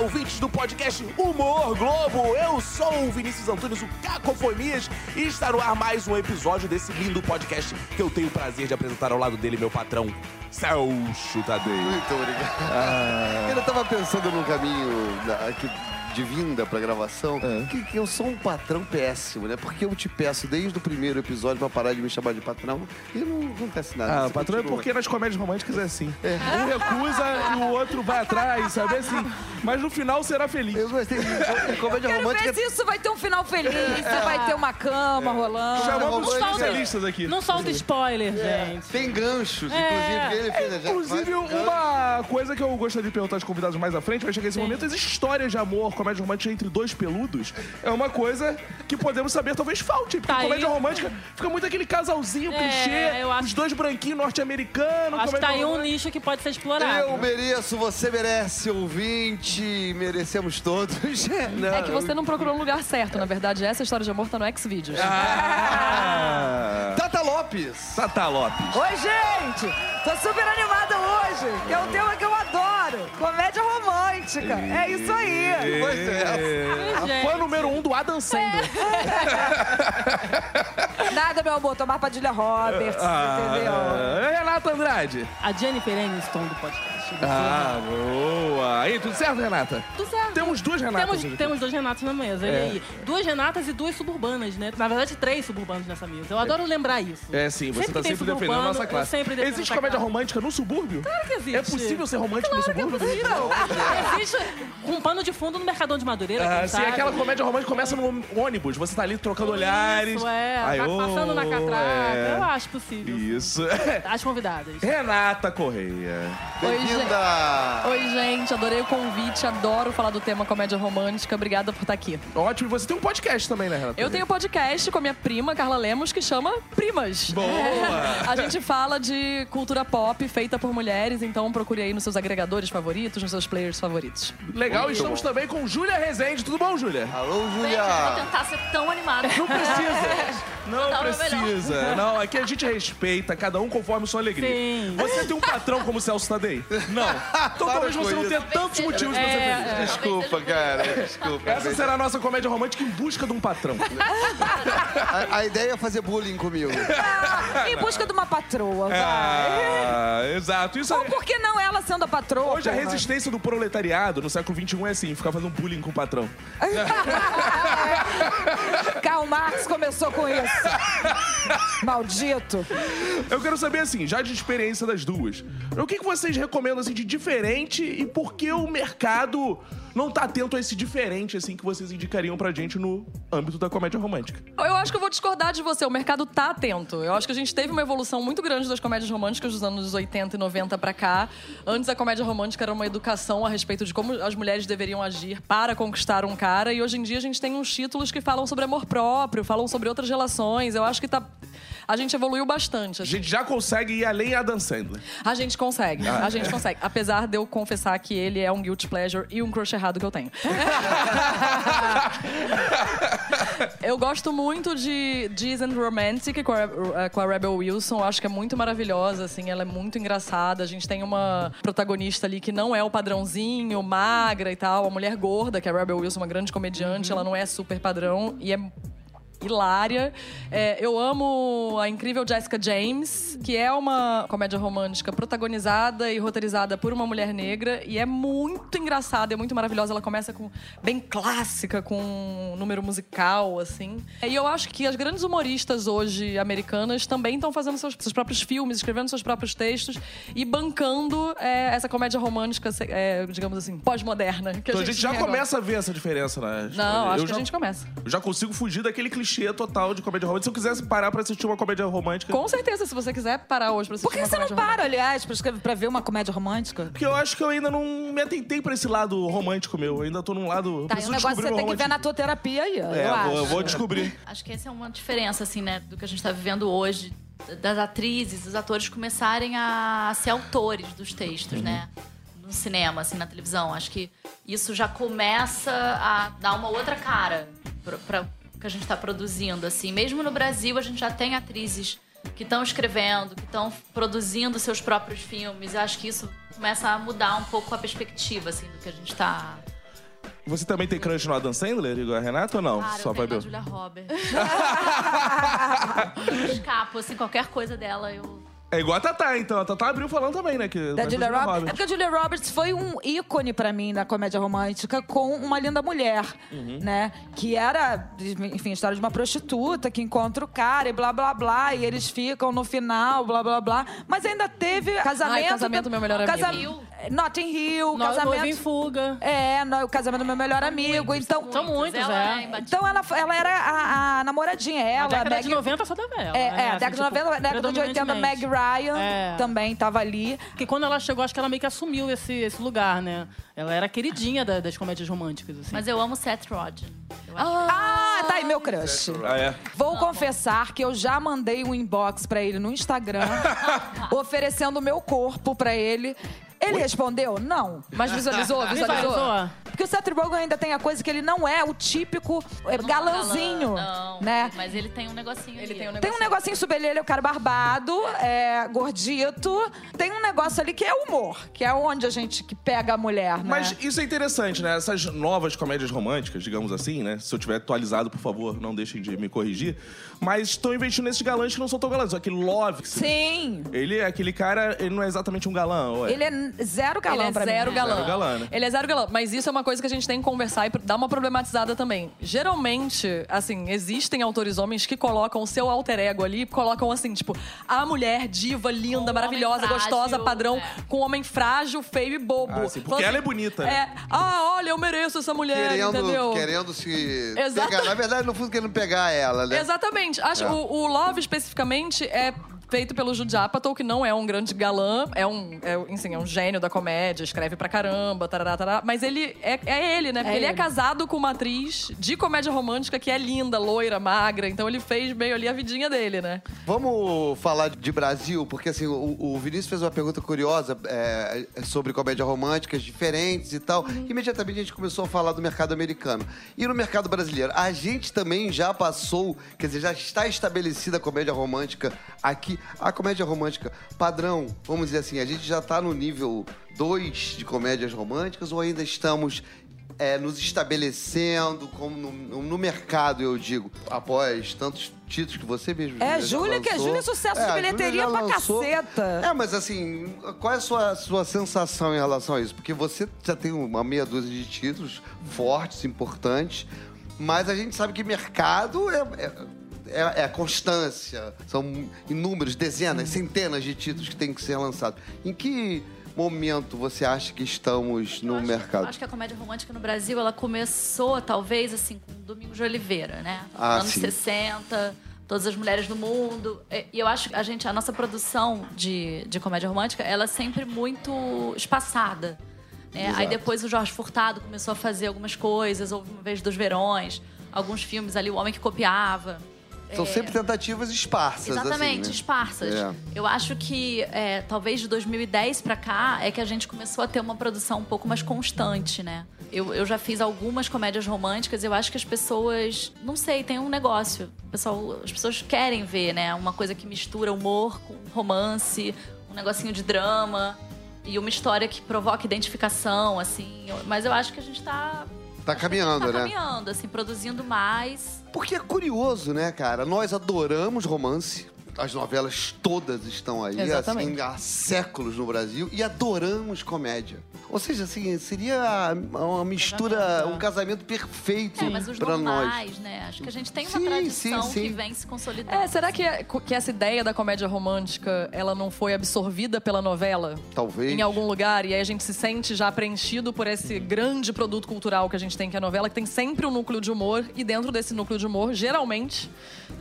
ouvintes do podcast Humor Globo. Eu sou o Vinícius Antunes, o Cacofonias, e está no ar mais um episódio desse lindo podcast que eu tenho o prazer de apresentar ao lado dele, meu patrão, Celso Tadei. Muito obrigado. Eu tava pensando no caminho da- que- de vinda pra gravação, que, que eu sou um patrão péssimo, né? Porque eu te peço desde o primeiro episódio pra parar de me chamar de patrão e não acontece nada. Ah, Você patrão é continua. porque nas comédias românticas é assim. Um recusa e o outro vai atrás, sabe assim? Mas no final será feliz. Eu gostei de, de comédia Quero romântica. ver se isso vai ter um final feliz, vai ter uma cama rolando. Chamamos os especialistas aqui. Não solta spoiler, gente. Tem ganchos, É. inclusive ele fez. já- Inclusive, uma coisa que eu gostaria de perguntar aos convidados mais à frente, vai chegar esse Sim. momento, as histórias de amor, comédia romântica entre dois peludos, é uma coisa que podemos saber, talvez falte. Porque Tá aí. comédia romântica fica muito aquele casalzinho, É, clichê, eu acho- os dois branquinhos norte-americanos. Acho que tá aí um nicho que pode ser explorado. Eu mereço, você merece, ouvinte, merecemos todos. Não, É que você não procurou no lugar certo, na verdade. Essa história de amor tá no Xvideos. Ah, Tata Lopes. Tata Lopes. Oi, gente! Tô super animada hoje, que é um tema que eu adoro. Comédia romântica. É isso aí. Pois é. A Gente. fã número um do Adam Sandler. Nada, meu amor, tomar Padilha Roberts, entendeu? Renata Andrade. A Jennifer Aniston do podcast. Ah, boa. Aí, tudo certo, Renata? Tudo certo. Temos duas Renatas. Temos, hoje. temos dois Renatos na mesa, olha É. aí. Duas Renatas e duas suburbanas, né? Na verdade, três suburbanos nessa mesa. Eu adoro lembrar isso. É, sim, você Sempre tá tem sempre defendendo a suburbano, nossa eu classe. sempre defendo Existe essa comédia classe. romântica no subúrbio? Claro que existe. É possível ser romântico no Claro que é subúrbio? possível. Existe um pano de fundo no Mercadão de Madureira, Ah, sim, sabe? aquela comédia romântica começa no ônibus, você tá ali trocando olhares. Isso, é. Aí, tá ô, passando na catraca. é. Eu acho possível. Isso. As convidadas. Renata Correia. Bem-vinda. Oi, gente, adorei o convite, adoro falar do tema comédia romântica. Obrigada por estar aqui. Ótimo, e você tem um podcast também, né, Renata? Eu tenho um podcast com a minha prima, Carla Lemos, que chama Primas. Boa! A gente fala de cultura pop feita por mulheres, então procure aí nos seus agregadores favoritos, nos seus players favoritos. Legal, estamos também com Júlia Rezende. Tudo bom, Júlia? Alô, Vou Júlia. tentar ser tão animada. Não precisa. Não Não, precisa. Não, aqui a gente respeita cada um conforme sua alegria. Sim. Você tem um patrão como o Celso Tadei? Não. Então Para talvez você não tenha tantos motivos pra ser É, feliz. Desculpa, cara. Desculpa. Essa será a nossa comédia romântica em busca de um patrão. A, a ideia é fazer bullying comigo. Ah, em busca de uma patroa, vai. Ah, exato. Isso Ou é... por que não ela sendo a patroa? Hoje a porra? resistência do proletariado no século XXI é assim, ficar fazendo bullying com o patrão. Karl Marx começou com isso. Maldito. Eu quero saber, assim, já de experiência das duas, o que, que vocês recomendam, assim, de diferente e por que o mercado não tá atento a esse diferente, assim, que vocês indicariam pra gente no âmbito da comédia romântica? Eu acho que eu vou discordar de você. O mercado tá atento. Eu acho que a gente teve uma evolução muito grande das comédias românticas dos anos 80 e 90 pra cá. Antes a comédia romântica era uma educação a respeito de como as mulheres deveriam agir para conquistar um cara. E hoje em dia a gente tem uns títulos que falam sobre amor próprio, falam sobre outras relações. Eu acho que tá. A gente evoluiu bastante. A assim. gente já consegue ir além a Dan Sandler. A gente consegue, a gente consegue. Apesar de eu confessar que ele é um guilty pleasure e um crush errado que eu tenho. eu gosto muito de Disney Romantic com a, eh, com a Rebel Wilson. Eu acho que é muito maravilhosa, assim. Ela é muito engraçada. A gente tem uma protagonista ali que não é o padrãozinho, magra e tal. A mulher gorda, que é a Rebel Wilson, uma grande comediante. Ela não é super padrão e é hilária. É, eu amo a incrível Jessica James, que é uma comédia romântica protagonizada e roteirizada por uma mulher negra e é muito engraçada, é muito maravilhosa. Ela começa com bem clássica, com um número musical, assim. E eu acho que as grandes humoristas hoje americanas também estão fazendo seus, seus próprios filmes, escrevendo seus próprios textos e bancando é, essa comédia romântica, é, digamos assim, pós-moderna. que Então a gente já tem agora. começa a ver essa diferença, né? Não, acho eu que já, a gente começa. eu já consigo fugir daquele clichê total de comédia romântica. Se eu quisesse parar pra assistir uma comédia romântica. Com certeza, se você quiser parar hoje pra assistir Por que uma você não para, aliás, pra, escrever- pra ver uma comédia romântica? Porque eu acho que eu ainda não me atentei pra esse lado romântico meu. Eu ainda tô num lado. Tá, é preciso um negócio você tem que ver na tua terapia aí, É, eu acho. vou, eu vou descobrir. Acho que essa é uma diferença, assim, né, do que a gente tá vivendo hoje, das atrizes, dos atores começarem a ser autores dos textos, né? No cinema, assim, na televisão. Acho que isso já começa a dar uma outra cara pra, pra o que a gente tá produzindo, assim. Mesmo no Brasil, a gente já tem atrizes que estão escrevendo, que estão produzindo seus próprios filmes. Eu acho que isso começa a mudar um pouco a perspectiva, assim, do que a gente tá Você também tem crush no Adam Sandler, igual a Renata, ou não? Claro, Só eu vai tenho ver. a Julia Roberts. eu escapo, assim, qualquer coisa dela, eu... É igual a Tatá, então. A Tatá abriu falando também, né? Que Da Julia da Roberts. É porque a Julia Roberts foi um ícone pra mim na comédia romântica com uma linda mulher, Uhum. né? Que era, enfim, a história de uma prostituta que encontra o cara e blá blá blá, e eles ficam no final, blá blá blá. Mas ainda teve casamento. Casamento, Meu Melhor Amigo. Casam... Notting Hill, Noiva em casamento. fuga. É, no- o casamento do meu melhor amigo. então, São muitos, ela é. imbatível. então ela, ela era a, a namoradinha, A ela, década Meg- de 90 só dava ela. É, né? é, Assim, década de tipo, 90, década de 80, Meg. Ryan É. também tava ali. Porque quando ela chegou, acho que ela meio que assumiu esse, esse lugar, né? Ela era a queridinha da- das comédias românticas, assim. Mas eu amo Seth Rogen. Eu acho Ah, tá aí meu crush. Ah, é? Vou confessar que eu já mandei um inbox pra ele no Instagram, oferecendo o meu corpo pra ele. Ele respondeu? Não. Mas visualizou, visualizou. Porque o Seth Rogen ainda tem a coisa que ele não é o típico é, Não é galãzinho, galã, não. né? Mas ele tem um negocinho Ele ali. tem um Tem um negocinho ele, ele é o cara barbado, é, gordito. Tem um negócio ali que é humor, que é onde a gente que pega a mulher, né? Mas isso é interessante, né? Essas novas comédias românticas, digamos assim, né? Se eu tiver atualizado, por favor, não deixem de me corrigir. Mas estão investindo nesses galãs que não são tão galãs. Aquele Love. Sim. Ele é aquele cara, ele não é exatamente um galã, ou é? Ele é zero galã Ele é pra zero mim. galã. Zero galã, né? Ele é zero galã. Mas isso é uma coisa que a gente tem que conversar e dar uma problematizada também. Geralmente, assim, existem autores homens que colocam o seu alter ego ali, colocam assim, tipo, a mulher diva, linda, um maravilhosa, frágil, gostosa, padrão, é. com um homem frágil, feio e bobo. Ah, sim, porque ela é bonita, né? É, ah, olha, eu mereço essa mulher, Querendo, entendeu? querendo se Exato. pegar. Na verdade, no fundo, querendo pegar ela, né? Exatamente. Acho É. o, o Love especificamente é feito pelo Jude Apatow, que não é um grande galã, é um, é, enfim, é um gênio da comédia, escreve pra caramba, tarará, tarará, mas ele é, é ele, né? Porque É ele é ele. casado com uma atriz de comédia romântica que é linda, loira, magra, então ele fez meio ali a vidinha dele, né? Vamos falar de Brasil, porque assim, o, o Vinícius fez uma pergunta curiosa é, sobre comédia românticas diferentes e tal. Imediatamente a gente começou a falar do mercado americano. E no mercado brasileiro, a gente também já passou, quer dizer, já está estabelecida a comédia romântica aqui. A comédia romântica padrão, vamos dizer assim, a gente já está no nível 2 de comédias românticas ou ainda estamos é, nos estabelecendo como no, no- mercado, eu digo, após tantos títulos que você mesmo É, Júlia, que é. Júlia é sucesso É, de bilheteria pra lançou. caceta. É, mas assim, qual é a sua, sua sensação em relação a isso? Porque você já tem uma meia dúzia de títulos fortes, importantes, mas a gente sabe que mercado é... é é, é a constância. São inúmeros, dezenas, centenas de títulos que têm que ser lançados. Em que momento você acha que estamos no Eu acho- mercado? Acho que a comédia romântica no Brasil, ela começou, talvez, assim, com Domingos de Oliveira, né? Ah, anos sim. 60, Todas as Mulheres do Mundo. E eu acho que a gente, a nossa produção de, de comédia romântica, ela é sempre muito espaçada. né? Aí depois o Jorge Furtado começou a fazer algumas coisas, houve uma vez dos Verões, alguns filmes ali, O Homem que Copiava. São sempre tentativas esparsas, Exatamente, assim, né? esparsas. É. Eu acho que é, talvez de 2010 pra cá é que a gente começou a ter uma produção um pouco mais constante, né? Eu, eu já fiz algumas comédias românticas, eu acho que as pessoas, não sei, tem um negócio. Pessoal, as pessoas querem ver, né? Uma coisa que mistura humor com romance, um negocinho de drama e uma história que provoca identificação, assim. Mas eu acho que a gente tá, Tá caminhando, tá né? caminhando, assim, produzindo mais. Porque é curioso, né, cara? Nós adoramos romance. As novelas todas estão aí, assim, há séculos no Brasil. E adoramos comédia. Ou seja, assim, seria uma mistura, Casamento, é. um casamento perfeito É, mas os pra nós. né? Acho que a gente tem uma Sim, tradição sim, sim. que vem se consolidando. É, será que, que essa ideia da comédia romântica, ela não foi absorvida pela novela? Talvez. Em algum lugar, e aí a gente se sente já preenchido por esse grande produto cultural que a gente tem, que é a novela, que tem sempre um núcleo de humor, e dentro desse núcleo de humor, geralmente,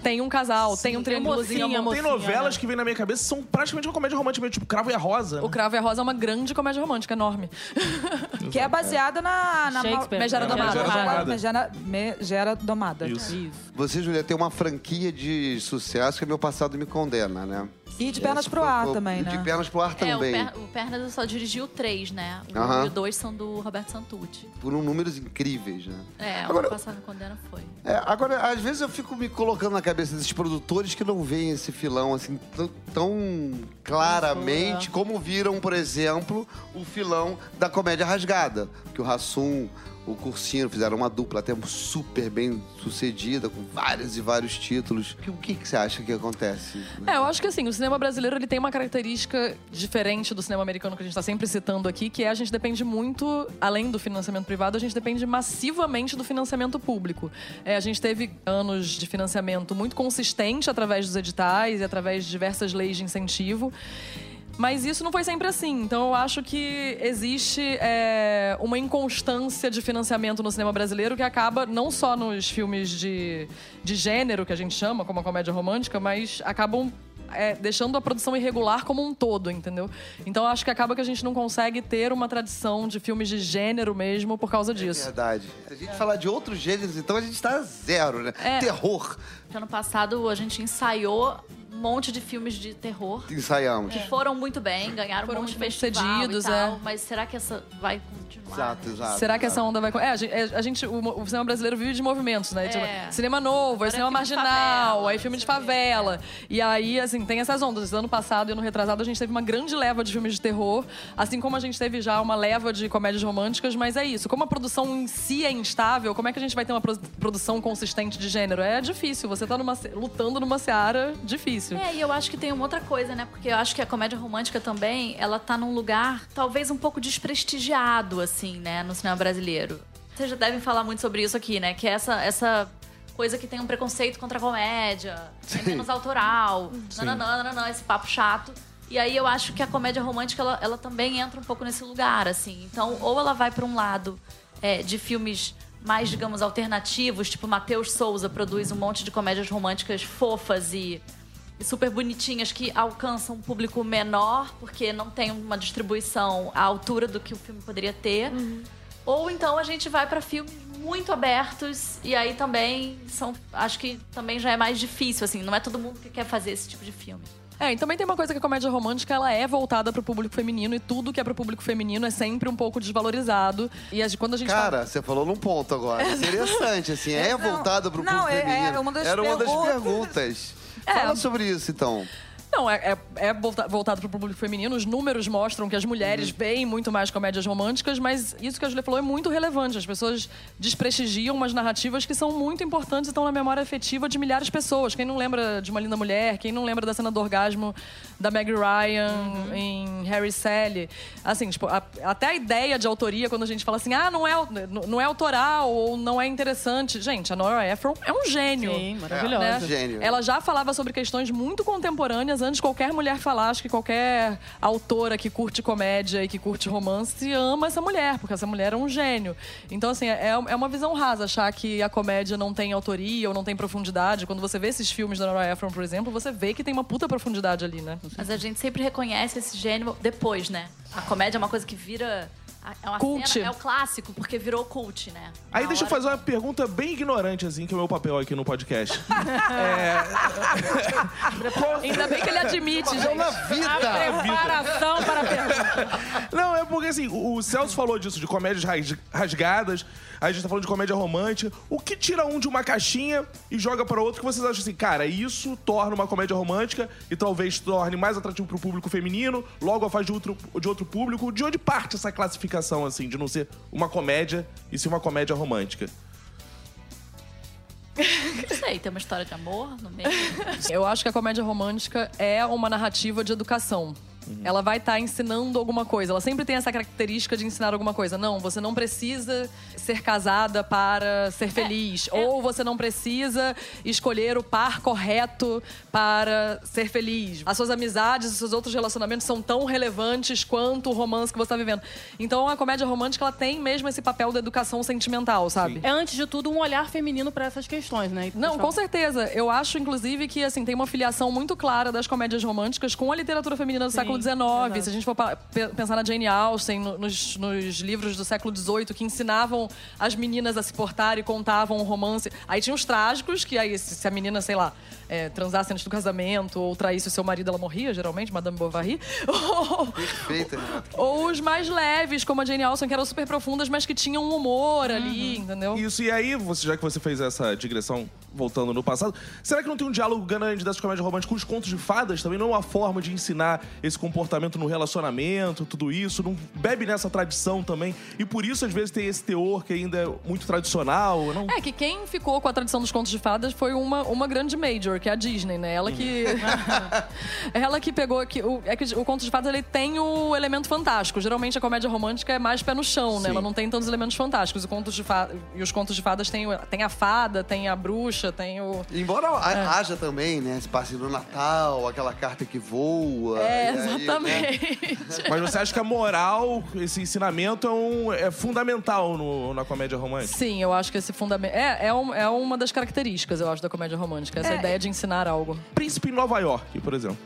tem um casal, tem um triângulozinho. Mocinha. Tem novelas né? que vem na minha cabeça que são praticamente uma comédia romântica, meio tipo Cravo e a Rosa. O Cravo e a Rosa é uma grande comédia romântica, enorme. Que é baseada na... na Shakespeare. Megera É, Domada. Megera Domada. Megera, Megera Domada. Isso. Isso. Você, Julia, tem uma franquia de sucesso que meu passado me condena, né? E de pernas Esse pro ar foi- também, e né? De pernas pro ar É, o, também. Per- o Pernas eu só dirigi o 3, né? O Aham. 1 e o 2 são do Roberto Santucci. Por um números incríveis, né? É, Agora- o Passado Condena foi. É, agora, às vezes eu fico me colocando na cabeça desses produtores que não veem esse filão assim tão, claramente como viram, por exemplo, o filão da comédia rasgada. Que o Rassum, o Cursino, fizeram uma dupla até super bem sucedida, com vários e vários títulos. O que, que você acha que acontece? É, eu acho que assim, o cinema brasileiro ele tem uma característica diferente do cinema americano que a gente está sempre citando aqui, que é a gente depende muito, além do financiamento privado, a gente depende massivamente do financiamento público. É, a gente teve anos de financiamento muito consistente através dos editais e através de diversas leis de incentivo. Mas isso não foi sempre assim. Então eu acho que existe é, uma inconstância de financiamento no cinema brasileiro que acaba não só nos filmes de, de gênero, que a gente chama, como a comédia romântica, mas acabam é, deixando a produção irregular como um todo, entendeu? Então acho que acaba que a gente não consegue ter uma tradição de filmes de gênero mesmo por causa disso. É verdade. Se a gente falar de outros gêneros, então a gente tá zero, né? É. Terror. Ano passado a gente ensaiou um monte de filmes de terror. Ensaiamos. Que foram muito bem, ganharam Foram um monte de muito bem festival e tal, é. Mas será que essa vai continuar? Exato, né? exato. Será que essa onda vai. É, a gente, a gente- o, o cinema brasileiro vive de movimentos, né? É. Tipo, cinema novo, aí cinema é marginal, favela, aí filme de favela. E aí, assim, tem essas ondas. Ano passado e ano retrasado, a gente teve uma grande leva de filmes de terror, assim como a gente teve já uma leva de comédias românticas, mas é isso. Como a produção em si é instável, como é que a gente vai ter uma pro- produção consistente de gênero? É difícil. Você tá numa, lutando numa seara difícil. É, e eu acho que tem uma outra coisa, né? Porque eu acho que a comédia romântica também, ela tá num lugar talvez um pouco desprestigiado, assim, né? No cinema brasileiro. Vocês já devem falar muito sobre isso aqui, né? Que é essa, essa coisa que tem um preconceito contra a comédia, é menos autoral, nananã, nananã, esse papo chato. E aí eu acho que a comédia romântica, ela, ela também entra um pouco nesse lugar, assim. Então, ou ela vai pra um lado é, de filmes mais, digamos, alternativos, tipo Matheus Souza produz um monte de comédias românticas fofas e super bonitinhas que alcançam um público menor, porque não tem uma distribuição à altura do que o filme poderia ter. Ou então a gente vai para filmes muito abertos e aí também são, acho que também já é mais difícil assim, não é todo mundo que quer fazer esse tipo de filme. É, e também tem uma coisa que a comédia romântica ela é voltada pro público feminino e tudo que é pro público feminino é sempre um pouco desvalorizado. E a- quando a gente Cara, você falou num ponto agora. Interessante, assim, é Não, voltado pro não, público é- feminino. era uma das Era uma das perguntas. perguntas. É. Fala sobre isso, então. Não, é, é, é volta- voltado pro público feminino. Os números mostram que as mulheres veem muito mais comédias românticas, mas isso que a Julia falou é muito relevante. As pessoas desprestigiam umas narrativas que são muito importantes e estão na memória afetiva de milhares de pessoas. Quem não lembra de Uma Linda Mulher? Quem não lembra da cena do orgasmo da Meg Ryan em Harry Sally? Assim, tipo, a- até a ideia de autoria, quando a gente fala assim, ah, não é, não é autoral ou não é interessante. Gente, a Nora Ephron é um gênio. Sim, né? maravilhosa. Gênio. Ela já falava sobre questões muito contemporâneas antes de qualquer mulher falar. Acho que qualquer autora que curte comédia e que curte romance ama essa mulher, porque essa mulher é um gênio. Então, assim, é, é uma visão rasa achar que a comédia não tem autoria ou não tem profundidade. Quando você vê esses filmes da Nora Ephron, por exemplo, você vê que tem uma puta profundidade ali, né? Mas a gente sempre reconhece esse gênero depois, né? A comédia é uma coisa que vira é uma Cult. cena- é o clássico porque virou cult, né? Aí Na deixa eu fazer uma pergunta bem ignorante, assim, que é o meu papel aqui no podcast. Ainda bem que ele admite, gente. na vida! Preparação para a pergunta. Não, é porque assim, o o Celso falou disso, de comédias ras- rasgadas, aí a gente tá falando de comédia romântica. O que tira um de uma caixinha e joga para outro que vocês acham assim, cara, isso torna uma comédia romântica e talvez torne mais atrativo pro público feminino, logo a faz de outro, de outro público. De onde parte essa classificação, assim, de não ser uma comédia e sim uma comédia romântica? Não sei, tem uma história de amor no meio. Eu acho que a comédia romântica é uma narrativa de educação. Ela vai estar ensinando alguma coisa. Ela sempre tem essa característica de ensinar alguma coisa. Não, você não precisa ser casada para ser feliz. Ou você não precisa escolher o par correto para ser feliz. As suas amizades, os seus outros relacionamentos são tão relevantes quanto o romance que você está vivendo. Então a comédia romântica ela tem mesmo esse papel da educação sentimental, sabe? É, antes de tudo, um olhar feminino para essas questões, né? Não, com certeza. Eu acho, inclusive, que assim, tem uma filiação muito clara das comédias românticas com a literatura feminina do Sim, século XIX. exato. Se a gente for pensar na Jane Austen, no- nos, nos livros do século XVIII, que ensinavam as meninas a se portar e contavam um romance. Aí tinha os trágicos, que aí, se a menina, sei lá, é, transasse antes do casamento ou traísse o seu marido, ela morria, geralmente, Madame Bovary. Ou- Perfeita, Renato. ou os mais leves, como a Jane Austen, que eram super profundas, mas que tinham um humor ali, entendeu? Isso, e aí, você, já que você fez essa digressão voltando no passado, será que não tem um diálogo grande dessa comédia romântica com os contos de fadas? Também não é uma forma de ensinar esse comportamento no relacionamento, tudo isso? Não bebe nessa tradição também? E por isso, às vezes, tem esse teor que ainda é muito tradicional, não? É que quem ficou com a tradição dos contos de fadas foi uma, uma grande major, que é a Disney, né? Ela que. ela que pegou. Que, o, é que o conto de fadas ele tem o elemento fantástico. Geralmente a comédia romântica é mais pé no chão, né? Sim. Ela não tem tantos elementos fantásticos. O contos de fa... E os contos de fadas tem, o- tem a fada, tem a bruxa, tem o. Embora ha- haja também, né? Esse passe no Natal, aquela carta que voa. É, e aí, né? exatamente. Mas você acha que a moral, esse ensinamento é, um- é fundamental no- na comédia romântica? Sim, eu acho que esse fundamento. É, é, um- é uma das características, eu acho, da comédia romântica. Essa É. ideia de ensinar algo. Príncipe em Nova York, por exemplo.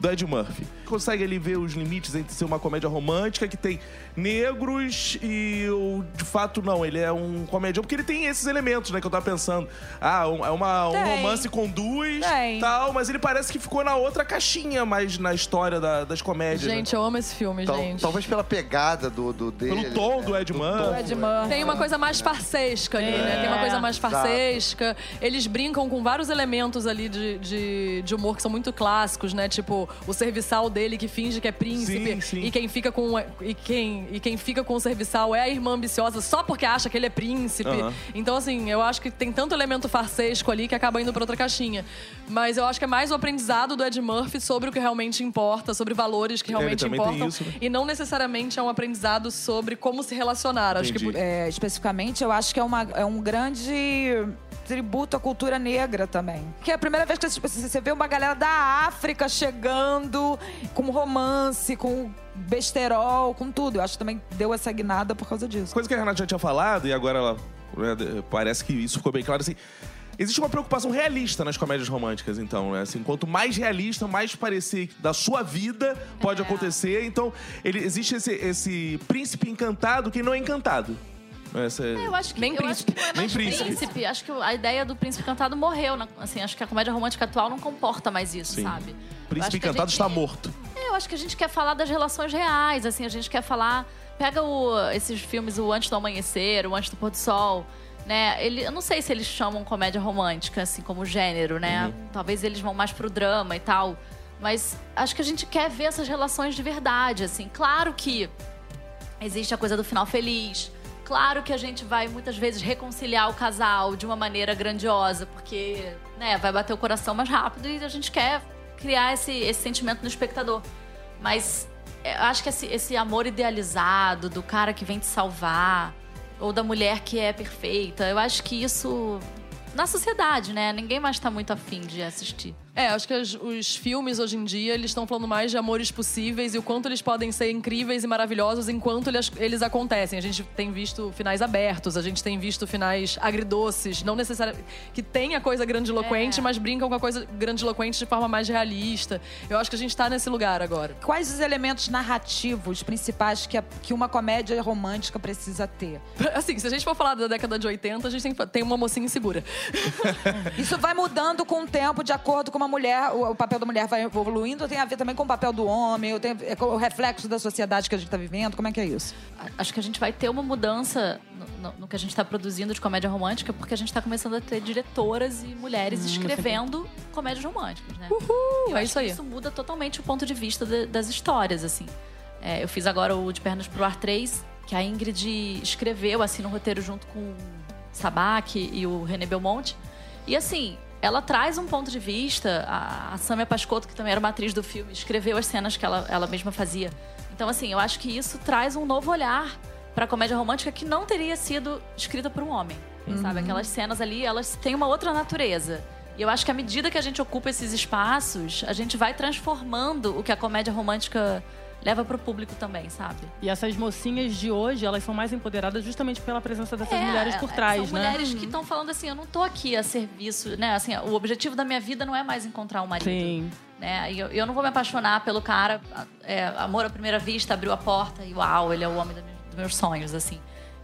Do Ed Murphy. Consegue ali ver os limites entre ser uma comédia romântica que tem negros e o de fato não, ele é um comedião, porque ele tem esses elementos, né, que eu tava pensando. Ah, um, é uma, um romance com duas Tem. tal, mas ele parece que ficou na outra caixinha, mais na história da- das comédias. né? Gente, eu amo esse filme, Tal- gente. talvez pela pegada do, do dele. Pelo tom né? do Ed Murphy. Ed Murphy. Tem uma coisa mais farsesca ali, né? Tem uma coisa mais farsesca. Eles brincam com vários elementos ali de, de, de humor que são muito clássicos, né? Tipo, o serviçal dele que finge que é príncipe. Sim, sim. E quem fica com e quem, e quem fica com o serviçal é a irmã ambiciosa só porque acha que ele é príncipe. Aham. Então, assim, eu acho que tem tanto elemento farsesco ali que acaba indo pra outra caixinha. Mas eu acho que é mais o aprendizado do Ed Murphy sobre o que realmente importa, sobre valores que realmente importam. isso, né? E não necessariamente é um aprendizado sobre como se relacionar. Acho que Entendi. É, especificamente, eu acho que é, uma, é um grande tributo à cultura negra também. Que é a primeira vez que tipo, você vê uma galera da África chegando com romance, com besterol, com tudo. Eu acho que também deu essa guinada por causa disso. Coisa que a Renata já tinha falado, e agora ela né, parece que isso ficou bem claro assim. Existe uma preocupação realista nas comédias românticas, então, né? Assim, quanto mais realista, mais parecer da sua vida pode acontecer. Então, ele, existe esse, esse príncipe encantado que não é encantado. Essa, Eu acho que, Nem eu acho príncipe. que não é Nem mais príncipe. príncipe. Acho que a ideia do príncipe encantado morreu. na- assim, acho que a comédia romântica atual não comporta mais isso, Sim. sabe? Príncipe acho encantado gente- está morto. É, eu acho que a gente quer falar das relações reais, assim, a gente quer falar. Pega o- esses filmes, o Antes do Amanhecer, o Antes do Pôr do Sol, né? Ele, eu não sei se eles chamam comédia romântica, assim, como gênero, né? Talvez eles vão mais pro drama e tal. Mas acho que a gente quer ver essas relações de verdade, assim. Claro que existe a coisa do final feliz. Claro que a gente vai muitas vezes reconciliar o casal de uma maneira grandiosa, porque né, vai bater o coração mais rápido e a gente quer criar esse, esse sentimento no espectador. Mas é, eu acho que esse, esse amor idealizado do cara que vem te salvar, ou da mulher que é perfeita, eu acho que isso. Na sociedade, né? Ninguém mais tá muito afim de assistir. É, acho que as- os filmes hoje em dia, eles estão falando mais de amores possíveis e o quanto eles podem ser incríveis e maravilhosos enquanto eles, eles acontecem. A gente tem visto finais abertos, a gente tem visto finais agridoces, não necessariamente... Que tem a coisa grandiloquente, É. mas brincam com a coisa grandiloquente de forma mais realista. Eu acho que a gente tá nesse lugar agora. Quais os elementos narrativos principais que, a- que uma comédia romântica precisa ter? Assim, se a gente for falar da década de 80, a gente tem, tem uma mocinha insegura. Isso vai mudando com o tempo, de acordo com uma mulher, o, o papel da mulher vai evoluindo, tem a ver também com o papel do homem, tem, é com o reflexo da sociedade que a gente está vivendo. Como é que é isso? A- Acho que a gente vai ter uma mudança no, no- que a gente está produzindo de comédia romântica, porque a gente está começando a ter diretoras e mulheres escrevendo comédias românticas, né? Eu é isso aí. Isso muda totalmente o ponto de vista de- das histórias, assim. É, eu fiz agora o De Pernas pro Ar 3, que a Ingrid escreveu, assim, no roteiro junto com o Sabac e o René Belmonte. E, assim, ela traz um ponto de vista. A, a Samia Pascotto, que também era uma atriz do filme, escreveu as cenas que ela, ela mesma fazia. Então, assim, eu acho que isso traz um novo olhar para a comédia romântica que não teria sido escrita por um homem. Sabe? Aquelas cenas ali, elas têm uma outra natureza. E eu acho que à medida que a gente ocupa esses espaços, a gente vai transformando o que a comédia romântica leva pro público também, sabe? E essas mocinhas de hoje, elas são mais empoderadas justamente pela presença dessas É, mulheres por trás, são né? mulheres que estão falando assim, eu não tô aqui a serviço, né? Assim, o objetivo da minha vida não é mais encontrar um marido. Sim. Né? Eu, eu não vou me apaixonar pelo cara, é, amor à primeira vista, abriu a porta e uau, ele é o homem dos meus sonhos, assim.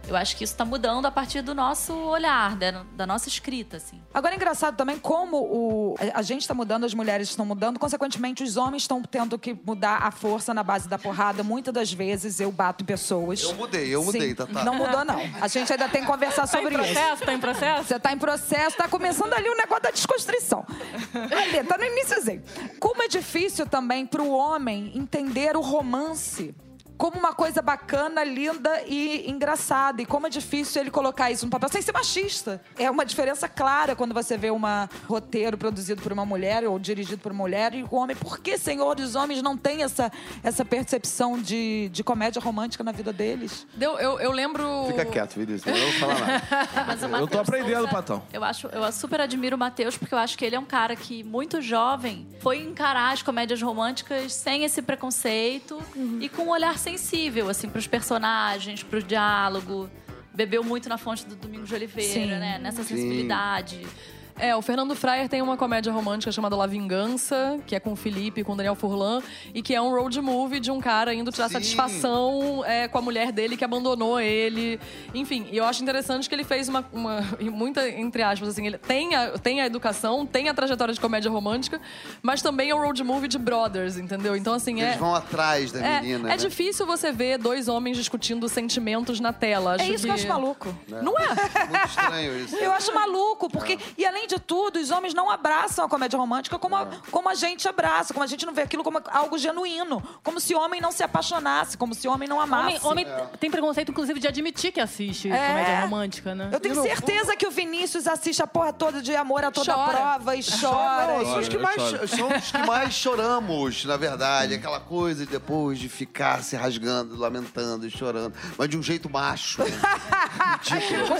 Eu acho que isso tá mudando a partir do nosso olhar, da, da nossa escrita, assim. Agora é engraçado também como o, a gente está mudando, as mulheres estão mudando, consequentemente os homens estão tendo que mudar a força na base da porrada. Muitas das vezes eu bato pessoas. Eu mudei, eu mudei, Sim, Tatá. Não mudou, não. A gente ainda tem que conversar Tá em sobre isso. processo? Tá em processo? Você tá em processo, tá começando ali o negócio da desconstrução. Ali, tá no iníciozinho. Como é difícil também pro homem entender o romance como uma coisa bacana, linda e engraçada. E como é difícil ele colocar isso no papel sem ser machista. É uma diferença clara quando você vê um roteiro produzido por uma mulher ou dirigido por uma mulher e o homem. Por que, senhor, os homens não têm essa, essa percepção de, de comédia romântica na vida deles? Deu- eu, eu lembro. Fica quieto, Vinícius, eu não vou falar nada. Eu tô aprendendo, Souza, Patão. Eu acho, eu super admiro o Matheus, porque eu acho que ele é um cara que, muito jovem, foi encarar as comédias românticas sem esse preconceito e com um olhar sensível, assim, pros personagens, pro diálogo. Bebeu muito na fonte do Domingos de Oliveira, Sim. né? Nessa sensibilidade. É, o Fernando Fryer tem uma comédia romântica chamada La Vingança, que é com o Felipe e com o Daniel Furlan, e que é um road movie de um cara indo tirar Sim. satisfação é, com a mulher dele que abandonou ele. Enfim, e eu acho interessante que ele fez uma, uma muita, entre aspas, assim, ele tem a, tem a educação, tem a trajetória de comédia romântica, mas também é um road movie de brothers, entendeu? Então, assim, é. Eles vão atrás da É, menina. é né? difícil você ver dois homens discutindo sentimentos na tela. É isso que eu acho maluco. Não é? Muito estranho isso. Eu acho maluco, porque, e além de tudo, os homens não abraçam a comédia romântica como a, como a gente abraça, como a gente não vê aquilo como algo genuíno, como se homem não se apaixonasse, como se homem não amasse. Homem, homem tem preconceito, inclusive, de admitir que assiste É. comédia romântica, né? Eu tenho certeza que o Vinícius assiste a porra toda de amor a toda Chora. prova e chora. Não, são os, que mais, choro. são os que mais choramos, na verdade. Aquela coisa de depois de ficar se rasgando, lamentando e chorando. Mas de um jeito macho. né? Ridículo.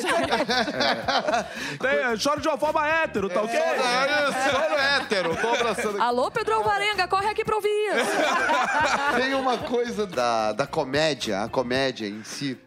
Tem, choro de uma forma hétero, tá ok? Sou hétero, tô abraçando. Alô, Pedro Alvarenga, corre aqui pra ouvir isso. Tem uma coisa da, da comédia, a comédia em si,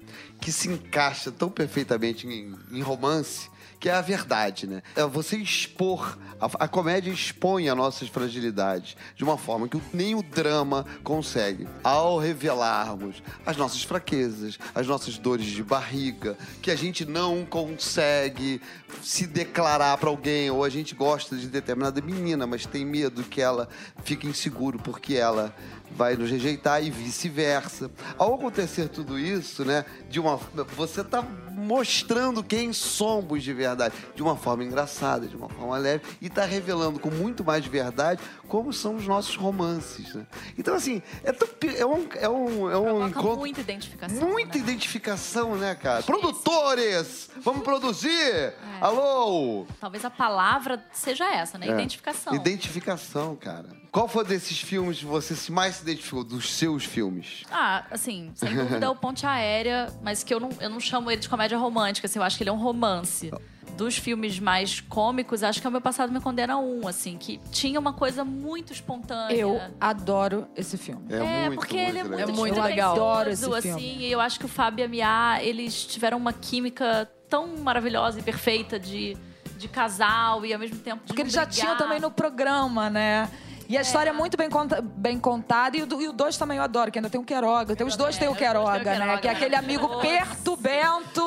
que se encaixa tão perfeitamente em, em romance, que é a verdade, né? É você expor. A, a comédia expõe as nossas fragilidades de uma forma que nem o drama consegue. Ao revelarmos as nossas fraquezas, as nossas dores de barriga, que a gente não consegue se declarar pra alguém, ou a gente gosta de determinada menina, mas tem medo que ela fique inseguro porque ela vai nos rejeitar e vice-versa. Ao acontecer tudo isso, né, de uma você tá mostrando quem somos de verdade, de uma forma engraçada, de uma forma leve e tá revelando com muito mais verdade como são os nossos romances, né? Então assim, é, tão é um é um é um encontro muita identificação. Muita né? identificação, né, cara? Produtores! Vamos produzir! Alô! Talvez a palavra seja essa, né? É. Identificação. Identificação, cara. Qual foi desses filmes que você mais se identificou, dos seus filmes? Ah, assim, sem dúvida é o Ponte Aérea, mas que eu não, eu não chamo ele de comédia romântica, assim, eu acho que ele é um romance. Dos filmes mais cômicos, acho que é o Meu Passado Me Condena Um, assim, que tinha uma coisa muito espontânea. Eu adoro esse filme. É, muito, porque muito ele é legal. muito, É muito legal. Adoro esse assim, filme. e eu acho que o Fábio e a Mia, eles tiveram uma química tão maravilhosa e perfeita de, de casal e ao mesmo tempo de Porque eles já tinham também no programa, né? E a história é muito bem, conta- bem contada. E o, e o dois também eu adoro, que ainda tem o Queiroga. Tem, os dois têm o os dois têm o Queiroga, né? Que é aquele amigo perturbento,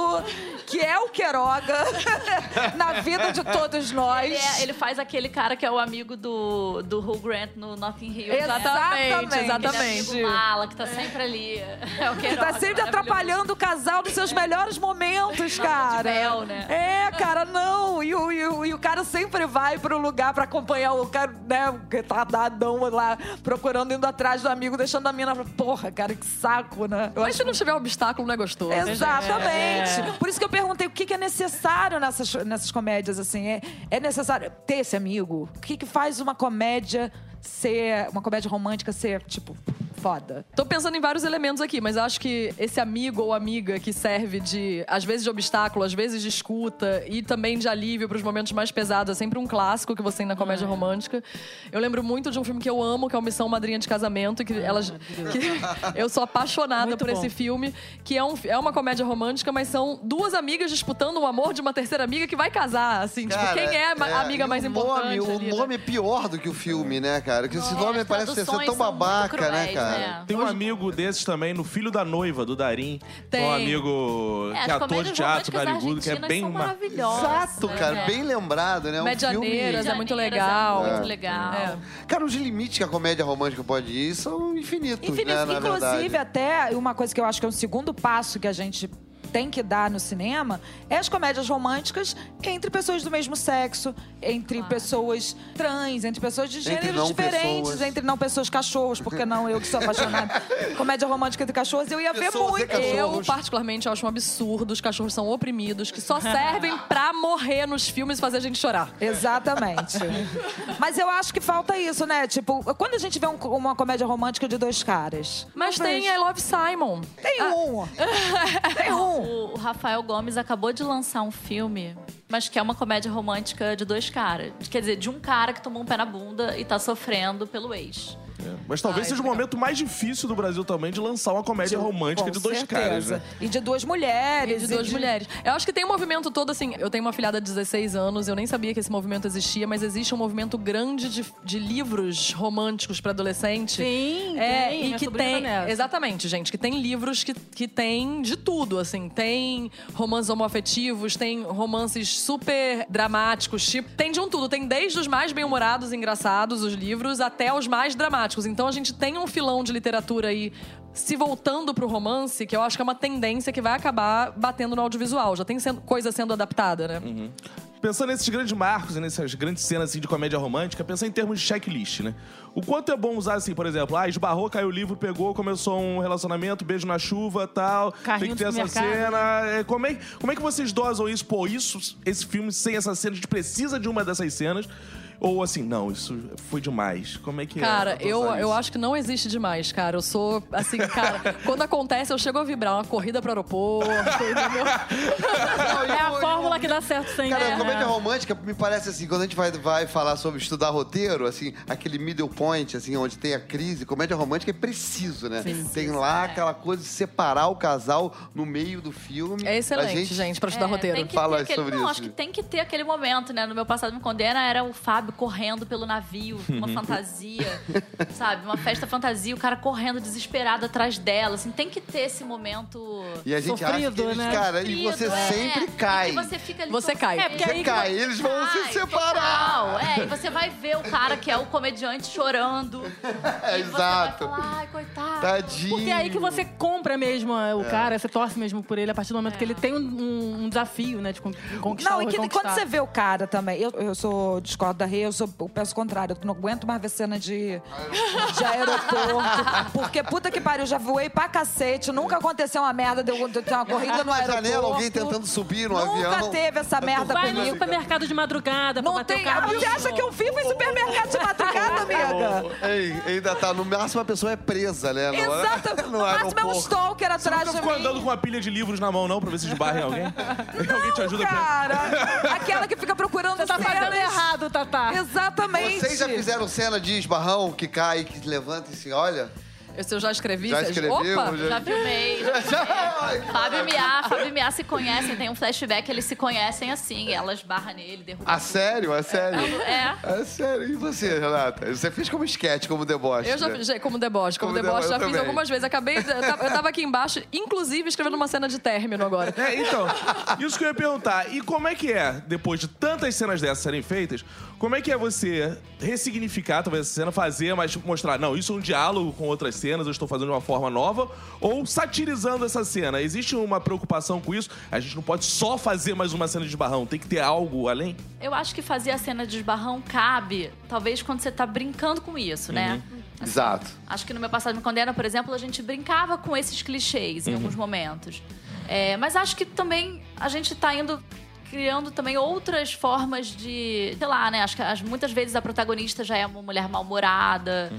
que é o Queiroga na vida de todos nós. Ele, é- ele faz aquele cara que é o amigo do, do Hugh Grant no Notting Hill. Exatamente, Aquele exatamente. amigo mala que tá sempre ali. É o Que Queiroga, tá sempre atrapalhando o casal nos seus melhores momentos, cara. mel, né? É, cara, não. E o, e, o, e o cara sempre vai pro lugar pra acompanhar o cara, né, o retardadão lá, procurando, indo atrás do amigo, deixando a mina. Porra, cara, que saco, né? Eu Mas se não tiver obstáculo, não é gostoso. Exatamente. Por isso que eu perguntei o que que é necessário nessas, nessas comédias, assim. É, é necessário ter esse amigo? O que, que faz uma comédia ser. Uma comédia romântica ser, tipo, foda? Tô pensando em vários elementos aqui, mas acho que esse amigo ou amiga que serve de, às vezes, de obstáculo, às vezes de escuta e também de alívio pros momentos mais pesados, é sempre um clássico que você tem na comédia romântica. Eu lembro muito de um filme que eu amo, que é o Missão Madrinha de Casamento, que elas. que eu sou apaixonada Muito por bom. esse filme, que é, um, é uma comédia romântica, mas são duas amigas disputando o amor de uma terceira amiga que vai casar, assim. tipo, Cara, quem é a a amiga mais o importante? Nome, ali, o né? nome é pior do que o filme, né, cara? Que esse É, nome parece ser tão babaca, né, cruéis, cara? É. Tem um amigo desses também, no Filho da Noiva, do Darim. Tem. Um amigo É, que é ator de teatro narigudo, que é bem... são maravilhosas. Exato, cara. né? Bem lembrado, né? Um Medianeiras, filme... é muito Medianeiras legal. É muito legal. É. Cara, os limites que a comédia romântica pode ir são infinitos, Infinito. né? Na Inclusive, verdade. até uma coisa que eu acho que é um segundo passo que a gente tem que dar no cinema é as comédias românticas entre pessoas do mesmo sexo, entre pessoas trans, entre pessoas de gêneros diferentes, pessoas. entre não pessoas cachorros, porque não eu que sou apaixonada. Comédia romântica entre cachorros, eu ia ver Pessoas e muito. Eu, particularmente, acho um absurdo. Os cachorros são oprimidos, que só servem pra morrer nos filmes e fazer a gente chorar. Exatamente. Mas eu acho que falta isso, né? Tipo, quando a gente vê um- uma comédia romântica de dois caras. Mas tem. I Love Simon. Tem um. Tem um. O, Rafael Gomes acabou de lançar um filme, mas que é uma comédia romântica de dois caras. Quer dizer, de um cara que tomou um pé na bunda e tá sofrendo pelo ex. É. Mas talvez Ai, seja o legal. momento mais difícil do Brasil também de lançar uma comédia romântica Com de dois certeza. caras, né? E de duas mulheres. de duas e mulheres. Eu acho que tem um movimento todo assim. Eu tenho uma filhada de 16 anos, eu nem sabia que esse movimento existia, mas existe um movimento grande de, de livros românticos pra adolescente. Sim, É, tem, e minha que tem. tá nessa. Exatamente, gente. Que tem livros que, que tem de tudo, assim. Tem romances homoafetivos, tem romances super dramáticos, tipo. Tem de um tudo. Tem desde os mais bem-humorados e engraçados, os livros, até os mais dramáticos. Então a gente tem um filão de literatura aí se voltando pro romance, que eu acho que é uma tendência que vai acabar batendo no audiovisual. Já tem sendo- coisa sendo adaptada, né? Pensando nesses grandes marcos e nessas grandes cenas assim, de comédia romântica, pensar em termos de checklist, né? O quanto é bom usar assim, por exemplo, ah, esbarrou, caiu o livro, pegou, começou um relacionamento, beijo na chuva tal. Carrinho tem que ter essa cena. É, como, é, como é que vocês dosam isso? Pô, isso, esse filme sem essa cena, a gente precisa de uma dessas cenas. Ou assim, não, isso foi demais. Como é que Cara, é? dosar eu, eu acho que não existe demais, cara. Eu sou, assim, cara, quando acontece, eu chego a vibrar uma corrida pro aeroporto, entendeu? É a fórmula que dá certo sempre. Cara, a comédia romântica me parece assim, quando a gente vai, vai falar sobre estudar roteiro, assim, aquele middle point, assim, onde tem a crise, comédia romântica é preciso, né? Tem lá aquela coisa de separar o casal no meio do filme. É excelente, A gente, pra estudar É, roteiro. Tem que Fala ter aquele, sobre não, isso. acho que tem que ter aquele momento, né? No meu passado me condena era o Fábio correndo pelo navio, uma fantasia, sabe? Uma festa fantasia, o cara correndo desesperado atrás dela, assim, tem que ter esse momento E a gente acha que Sofrido, eles, né? cara, e você sofrido, é. sempre E cai. que você fica ali Você cai. É, porque Você aí cai, eles vão Ai, se separar. total. É, e você vai ver o cara que é o comediante chorando. É, e você exato. vai falar, ai, coitado. Tadinho. Porque é aí que você compra mesmo é, É. o cara, você torce mesmo por ele a partir do momento que ele tem um, um- um desafio, né? De con- conquistar Não, e que, quando você vê o cara também, eu, eu sou, discordo da Rei, eu sou, eu penso o contrário, eu não aguento mais ver cena de, de aeroporto. Porque puta que pariu, já voei pra cacete, nunca aconteceu uma merda de eu ter uma corrida no aeroporto. janela, alguém tentando subir no Nunca avião. teve essa merda Vai no comigo. supermercado de madrugada pra Não bater tem. o carro. Você acha que eu vivo em supermercado de madrugada, amiga? Ei, ainda tá. No máximo a pessoa é presa, né? No, Exato. No máximo é um stalker Você atrás nunca de ficou mim. andando com uma pilha de livros na mão, não, pra ver se esbarra em alguém? alguém te ajuda pra... Cara, aquela que fica procurando Você tá fazendo errado, Tatá. Exatamente. Vocês já fizeram cena de esbarrão que cai, que levanta e se olha? Se eu já escrevi, Já vocês- escreveu? Opa! Já- Já filmei. já Ai, Fábio e Mia, Fábio e Mia se conhecem, tem um flashback, eles se conhecem assim, elas barram nele, derrubam. A sério? A sério? É. É sério. E você, Renata? Você fez como esquete, como deboche. Eu já né? fiz, já- como deboche, como, Como deboche, deboche, já eu fiz também. algumas vezes. Acabei, eu tava, eu tava aqui embaixo, inclusive escrevendo uma cena de término agora. É, então, isso que eu ia perguntar. E como é que é, depois de tantas cenas dessas serem feitas, como é que é você ressignificar talvez essa cena, fazer, mas tipo, mostrar, não, isso é um diálogo com outras cenas, eu estou fazendo de uma forma nova, ou satirizando essa cena? Existe uma preocupação com isso? A gente não pode só fazer mais uma cena de barrão, tem que ter algo além? Eu acho que fazer a cena de esbarrão cabe, talvez quando você tá brincando com isso, né? Exato. Acho que no meu passado me condena, por exemplo, a gente brincava com esses clichês em alguns momentos. É, mas acho que também a gente tá indo criando também outras formas de, sei lá, né? Acho que as- muitas vezes a protagonista já é uma mulher mal-humorada,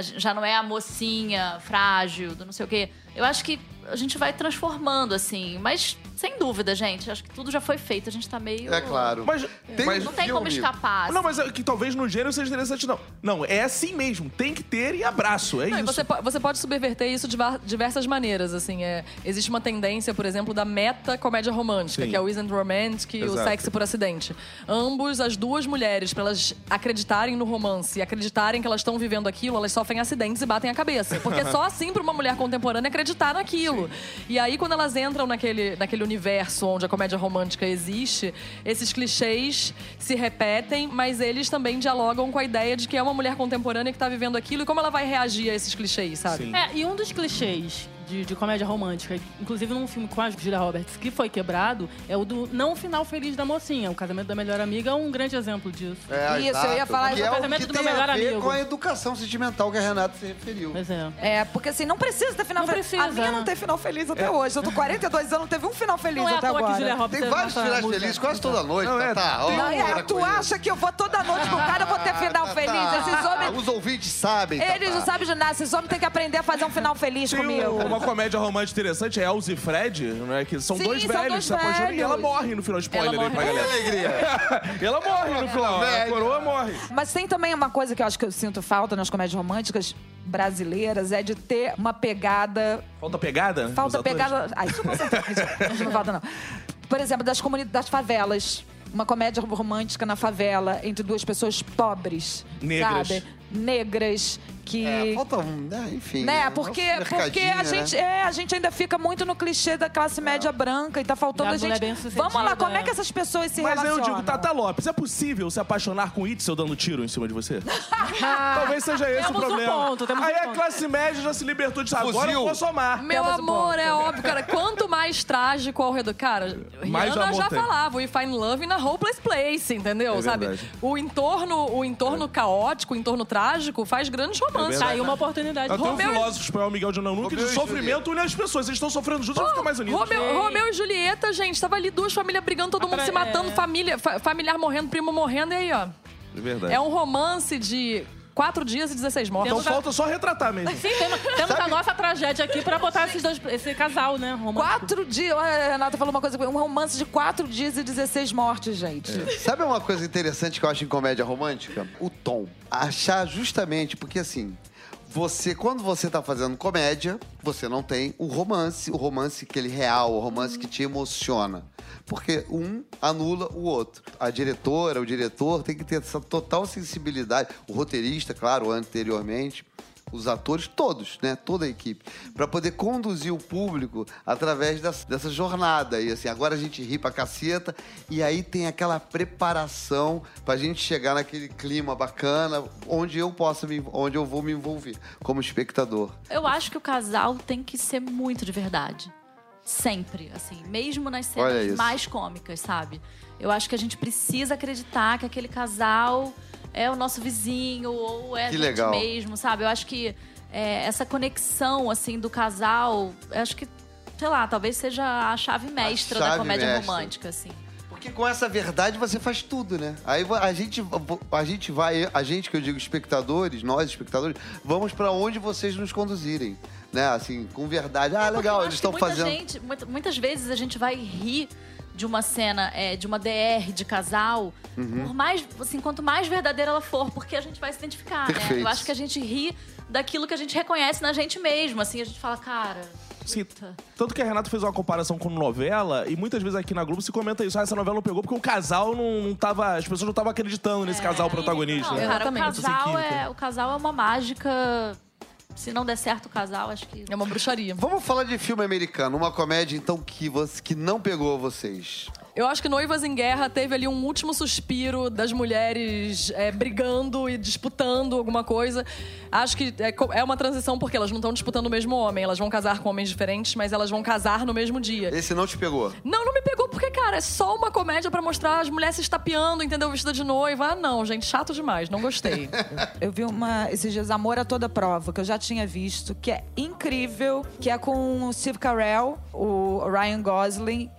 gen- já não é a mocinha frágil, do não sei o quê. Eu acho que a gente vai transformando, assim. Mas, sem dúvida, gente, acho que tudo já foi feito. A gente tá meio. É claro. Mas, Tem- mas Não tem como filme. escapar. Não, assim. mas é que talvez no gênero seja interessante, não. Não, é assim mesmo. Tem que ter e abraço. É Não, isso. você, você pode subverter isso de diversas maneiras, assim. É, existe uma tendência, por exemplo, da meta comédia romântica, Sim. que é o Isn't Romantic e o. Sexy por Acidente. Ambos, as duas mulheres, pra elas acreditarem no romance e acreditarem que elas estão vivendo aquilo, elas sofrem acidentes e batem a cabeça. Porque é só assim pra uma mulher contemporânea acreditar naquilo. E aí, quando elas entram naquele, naquele universo onde a comédia romântica existe, esses clichês se repetem, mas eles também dialogam com a ideia de que é uma mulher contemporânea que tá vivendo aquilo e como ela vai reagir a esses clichês, sabe? Sim. É, e um dos clichês de, de comédia romântica, inclusive num filme com a Julia Roberts, que foi quebrado, é o do não final feliz da mocinha. O casamento da melhor amiga é um grande exemplo disso. É, Isso, eu exato. ia falar que isso. é o Casamento que do tem meu a melhor ver amigo. com a educação sentimental que a Renata se referiu. Pois é. É, porque assim, não precisa ter final Não feliz. precisa, a minha não tem final feliz até hoje. Eu tô 42 anos, não teve um final feliz Não é até que agora. Julia Roberts Tem é vários finais felizes quase toda noite, Não, é, tá? Não, Ó, é, para tu acha que eu vou toda noite com o cara, eu vou ter final feliz? Esses Ah, homens. Os ouvintes sabem. tá, Eles tá. não sabem de nada, esses homens têm que aprender a fazer um final feliz comigo. um- uma comédia romântica interessante, é Elza e Fred, né? Que são Sim, dois são velhos dois se apaixonando e ela morre no final. Spoiler Ela aí pra galera. alegria. ela morre no final. A coroa morre. Mas tem também uma coisa que eu acho que eu sinto falta nas comédias românticas brasileiras, é de ter uma pegada Falta pegada? Falta pegada. Ah, isso com certeza. Isso não falta, não. Por exemplo, das comunidades das favelas. Uma comédia romântica na favela entre duas pessoas pobres. Negras. Sabe? Negras. Que. É, falta um, né, enfim. Né? é um Porque, porque a né? gente, é, a gente ainda fica muito no clichê da classe média branca e tá faltando Da a gente. bem-sucedida. Vamos lá, como é que essas pessoas se Mas aí eu relacionam? digo, Tata Lopes, é possível se apaixonar com Itzel dando tiro em cima de você? Talvez seja esse Temos o um problema. ponto, temos um aí a classe média já se libertou de agora Fuzil. eu vou somar. Meu Temos um amor, é óbvio, cara. Quanto mais trágico ao redor. Cara, Mais Rihanna já tem. falava, we find love in a hopeless place, entendeu? É Sabe? verdade. O entorno, o entorno caótico, o entorno trágico faz grandes romances. Tá aí uma oportunidade. Um Romeu e- filósofo espanhol, Miguel de Unamuno, que e sofrimento une as pessoas. Eles estão sofrendo juntos, eles ficam mais unidos. Romeu, Romeu e Julieta, gente, tava ali duas famílias brigando, todo mundo Atra- se matando, é. família, fa- familiar morrendo, primo morrendo, e aí, ó. É verdade. É um romance de quatro dias e 16 mortos. Então falta só retratar mesmo. Sim, temos, temos a nossa tragédia aqui pra botar esses dois, esse casal, né? romântico. Quatro dias. Olha, A Renata falou uma coisa. Um romance de quatro dias e 16 mortes, gente. Sabe uma coisa interessante que eu acho em comédia romântica? O tom. Achar justamente, porque assim, você, quando você tá fazendo comédia, você não tem o romance, o romance aquele real, o romance que te emociona. Porque um anula o outro. A diretora, o diretor tem que ter essa total sensibilidade. O roteirista, claro, anteriormente. Os atores todos, né? Toda a equipe. Pra poder conduzir o público através dessa, dessa jornada. E assim, agora a gente ri pra caceta. E aí tem aquela preparação pra gente chegar naquele clima bacana, onde eu possa me, onde eu vou me envolver como espectador. Eu acho que o casal tem que ser muito de verdade. Sempre, assim, mesmo nas cenas mais cômicas, sabe? Eu acho que a gente precisa acreditar que aquele casal é o nosso vizinho ou é Que a gente legal. mesmo, sabe? Eu acho que é, essa conexão, assim, do casal, eu acho que, sei lá, talvez seja a chave mestra da chave comédia mestra. romântica, assim. Porque com essa verdade você faz tudo, né? Aí a gente, a gente vai, a gente que eu digo espectadores, nós espectadores, vamos pra onde vocês nos conduzirem, né? Assim, com verdade. Ah, eu legal, acho eles estão muita fazendo. gente- muita- muitas vezes a gente vai rir de uma cena, é, de uma DR de casal, Uhum. por mais, assim, quanto mais verdadeira ela for, porque a gente vai se identificar, né? Perfeito. Eu acho que a gente ri daquilo que a gente reconhece na gente mesmo, assim, a gente fala, cara... Sim, tanto que a Renata fez uma comparação com novela, e muitas vezes aqui na Globo se comenta isso. Ah, essa novela não pegou porque o casal não, não tava. As pessoas não estavam acreditando nesse casal protagonista. Não, né? cara, o casal, é, o casal é uma mágica... Se não der certo o casal, acho que... É uma bruxaria. Vamos falar de filme americano, uma comédia então que, você, que não pegou vocês. Eu acho que Noivas em Guerra teve ali um último suspiro das mulheres é, brigando e disputando alguma coisa. Acho que é, é uma transição porque elas não estão disputando o mesmo homem. Elas vão casar com homens diferentes, mas elas vão casar no mesmo dia. Esse não te pegou. Não, não me pegou porque, cara, é só uma comédia pra mostrar as mulheres se estapeando, entendeu? Vestida de noiva. Ah, não, gente, chato demais. Não gostei. Eu vi uma esses dias Amor a Toda Prova, que eu já tinha visto, que é incrível, que é com o Steve Carell, o Ryan Gosling,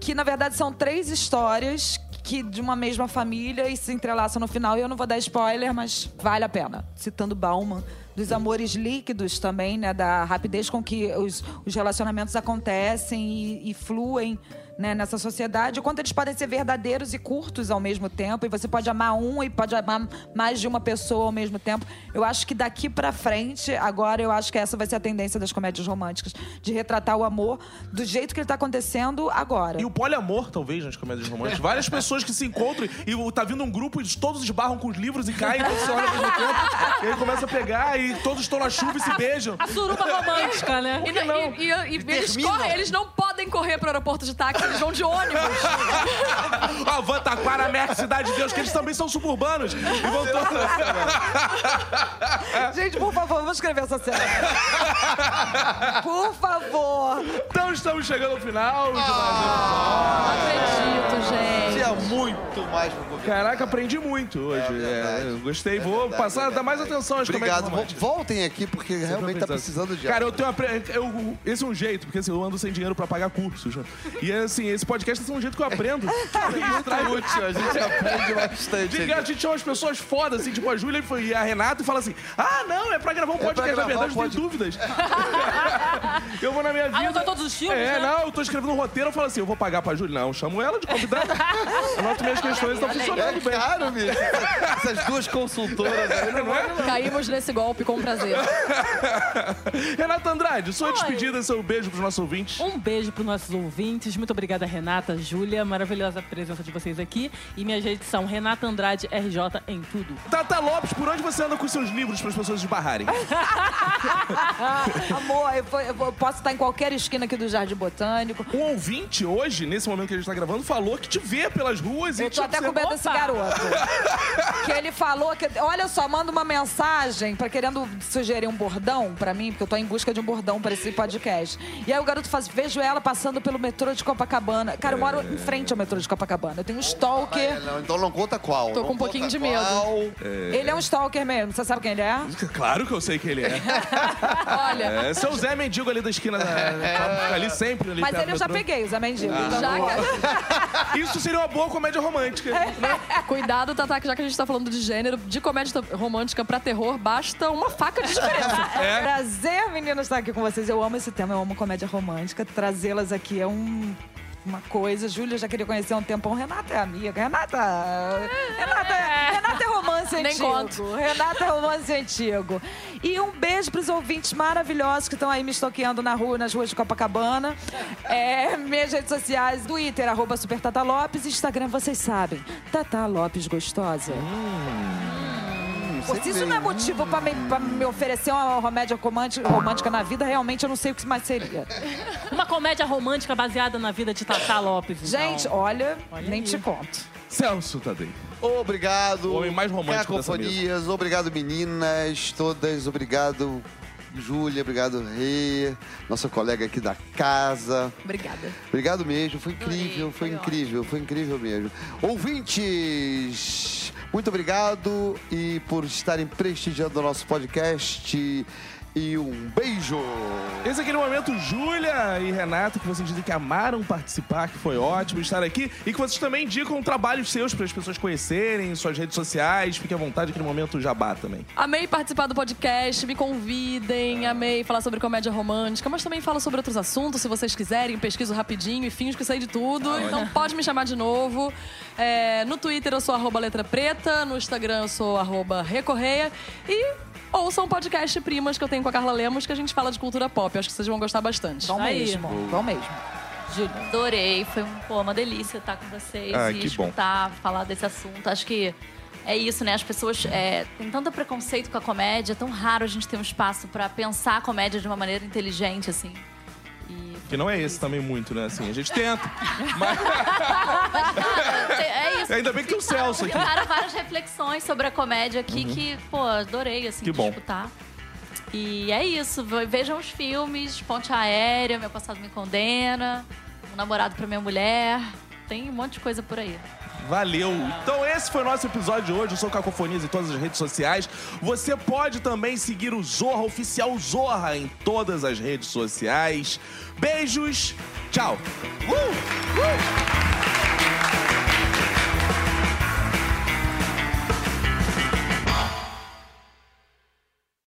que na verdade são três histórias que de uma mesma família e se entrelaçam no final. E eu não vou dar spoiler, mas vale a pena. Citando Bauman, dos amores líquidos também, né? Da rapidez com que os, os relacionamentos acontecem e, e fluem né, nessa sociedade, o quanto eles podem ser verdadeiros e curtos ao mesmo tempo, e você pode amar um e pode amar mais de uma pessoa ao mesmo tempo. Eu acho que daqui pra frente, agora, eu acho que essa vai ser a tendência das comédias românticas, de retratar o amor do jeito que ele tá acontecendo agora. E o poliamor, talvez, nas comédias românticas. Várias pessoas que se encontram e tá vindo um grupo e todos esbarram com os livros e caem, quando você olha ao mesmo tempo. E aí começa a pegar e todos estão na chuva e se beijam. A suruba romântica, né? E, e- e- e eles, correm, eles não podem correr pro aeroporto de táxi, eles vão de ônibus. A Van Taquara, Merck, Cidade de Deus, que eles também são suburbanos. E vão todos... Gente, por favor, vamos escrever essa cena. por favor. Então estamos chegando ao final de mais um Não acredito, gente. Tinha muito mais. Caraca, aprendi muito hoje. É verdade. É, eu gostei. É Vou verdade, passar, é dar mais atenção às Obrigado. comédias românticas. Voltem aqui, porque realmente tá precisando de Cara, eu tenho apre... eu, esse é um jeito, porque assim, eu ando sem dinheiro pra pagar cursos. E assim, esse podcast é um jeito que eu aprendo. Muito útil, a gente aprende bastante. De, a gente chama as pessoas fodas, assim, tipo a Júlia e a Renata, e fala assim: Ah, não, é pra gravar um pra podcast. Na gravar verdade, um eu tenho dúvidas. eu vou na minha vida. Ah, eu tô todos os filmes, É, né? não, eu tô escrevendo um roteiro, eu falo assim: eu vou pagar pra Júlia. Não, eu chamo ela de convidada. Anoto minhas questões, estão É funcionando bem. caro, bicho. Essas duas consultoras aí não Não é? Caímos nesse golpe com prazer. Renata Andrade, sua despedida, seu beijo pros nossos ouvintes. Um beijo para nossos ouvintes. Muito obrigada, Renata, Júlia. Maravilhosa a presença de vocês aqui. E minha redes são Renata Andrade RJ em tudo. Tata Lopes, por onde você anda com seus livros para as pessoas esbarrarem? Amor, eu, eu vou- posso estar em qualquer esquina aqui do Jardim Botânico. Um ouvinte hoje, nesse momento que a gente tá gravando, falou que te vê pelas ruas e Eu te tô até. Opa! garoto. que ele falou que. Olha só, manda uma mensagem pra querendo sugerir um bordão pra mim, porque eu tô em busca de um bordão pra esse podcast. E aí o garoto faz, vejo ela passando pelo metrô de Copacabana. Cara, eu moro em frente ao metrô de Copacabana. Eu tenho um É, stalker. não, então não conta qual. Tô não com um pouquinho de medo. qual. Ele é um stalker mesmo. Você sabe quem ele é? Claro que eu sei quem ele é. Olha, É, seu Zé Mendigo ali da esquina, da- ali sempre. Ali Mas ele eu já peguei, o Zé Mendigo. Então, já. Isso seria uma boa comédia romântica. né? Cuidado, Tatá, que já que a gente tá falando de gênero, de comédia romântica pra terror, basta uma faca de diferença. É. Prazer, meninas, estar aqui com vocês. Eu amo esse tema, eu amo comédia romântica. Trazê-las aqui é um- uma coisa. Júlia já queria conhecer há um tempão. Renata é amiga. Renata. Renata, Renata é romance Nem antigo. conto. Renata é romance antigo. E um beijo pros ouvintes maravilhosos que estão aí me estoqueando na rua, nas ruas de Copacabana. É, minhas redes sociais, Twitter, arroba Super Tata Lopes. Instagram, vocês sabem. Tata Lopes Gostosa. Pô, se isso não é motivo pra me, pra me oferecer uma remédio romântica, romântica na vida, realmente eu não sei o que mais seria. Uma comédia romântica baseada na vida de Tata Lopes. então. Gente, olha, Olha nem aí. te conto. Celso Tadei. Obrigado. O homem mais romântico dessa Cacofonias. Obrigado, meninas todas. Obrigado, Júlia. Obrigado, Rê. Nossa colega aqui da casa. Obrigada. Obrigado mesmo. Foi incrível, Adorei, foi foi incrível, foi incrível mesmo. Ouvintes, muito obrigado e por estarem prestigiando o nosso podcast. E um beijo! Esse é aquele momento, Júlia e Renato, que vocês dizem que amaram participar, que foi ótimo estar aqui. E que vocês também indicam trabalhos seus para as pessoas conhecerem, suas redes sociais. Fique à vontade, aquele momento jabá também. Amei participar do podcast, me convidem, amei falar sobre comédia romântica, mas também falo sobre outros assuntos, se vocês quiserem, pesquiso rapidinho e finjo que sei de tudo. então pode me chamar de novo. É, no Twitter eu sou arroba letra preta, no Instagram eu sou arroba recorreia e ouçam o podcast Primas que eu tenho com a Carla Lemos, que a gente fala de cultura pop. Eu acho que vocês vão gostar bastante. Vão Aí. mesmo, vão mesmo. Júlia. Adorei, foi um, pô, uma delícia estar com vocês Ah, e que bom. escutar, falar desse assunto. Acho que é isso, né? As pessoas é, têm tanto preconceito com a comédia, é tão raro a gente ter um espaço pra pensar a comédia de uma maneira inteligente, assim. Que não é esse também muito, né? Assim, a gente tenta. Mas, é isso. Ainda bem que tem o Celso aqui. Ficaram várias reflexões sobre a comédia aqui que, pô, adorei, assim, Que bom. escutar. E é isso. ve- Vejam os filmes, Ponte Aérea, Meu Passado Me Condena, Um Namorado pra Minha Mulher. Tem um monte de coisa por aí. Valeu! Então esse foi o nosso episódio de hoje. Eu sou Cacofonias em todas as redes sociais. Você pode também seguir o Zorra, oficial Zorra, em todas as redes sociais. Beijos, tchau! Uh! Uh!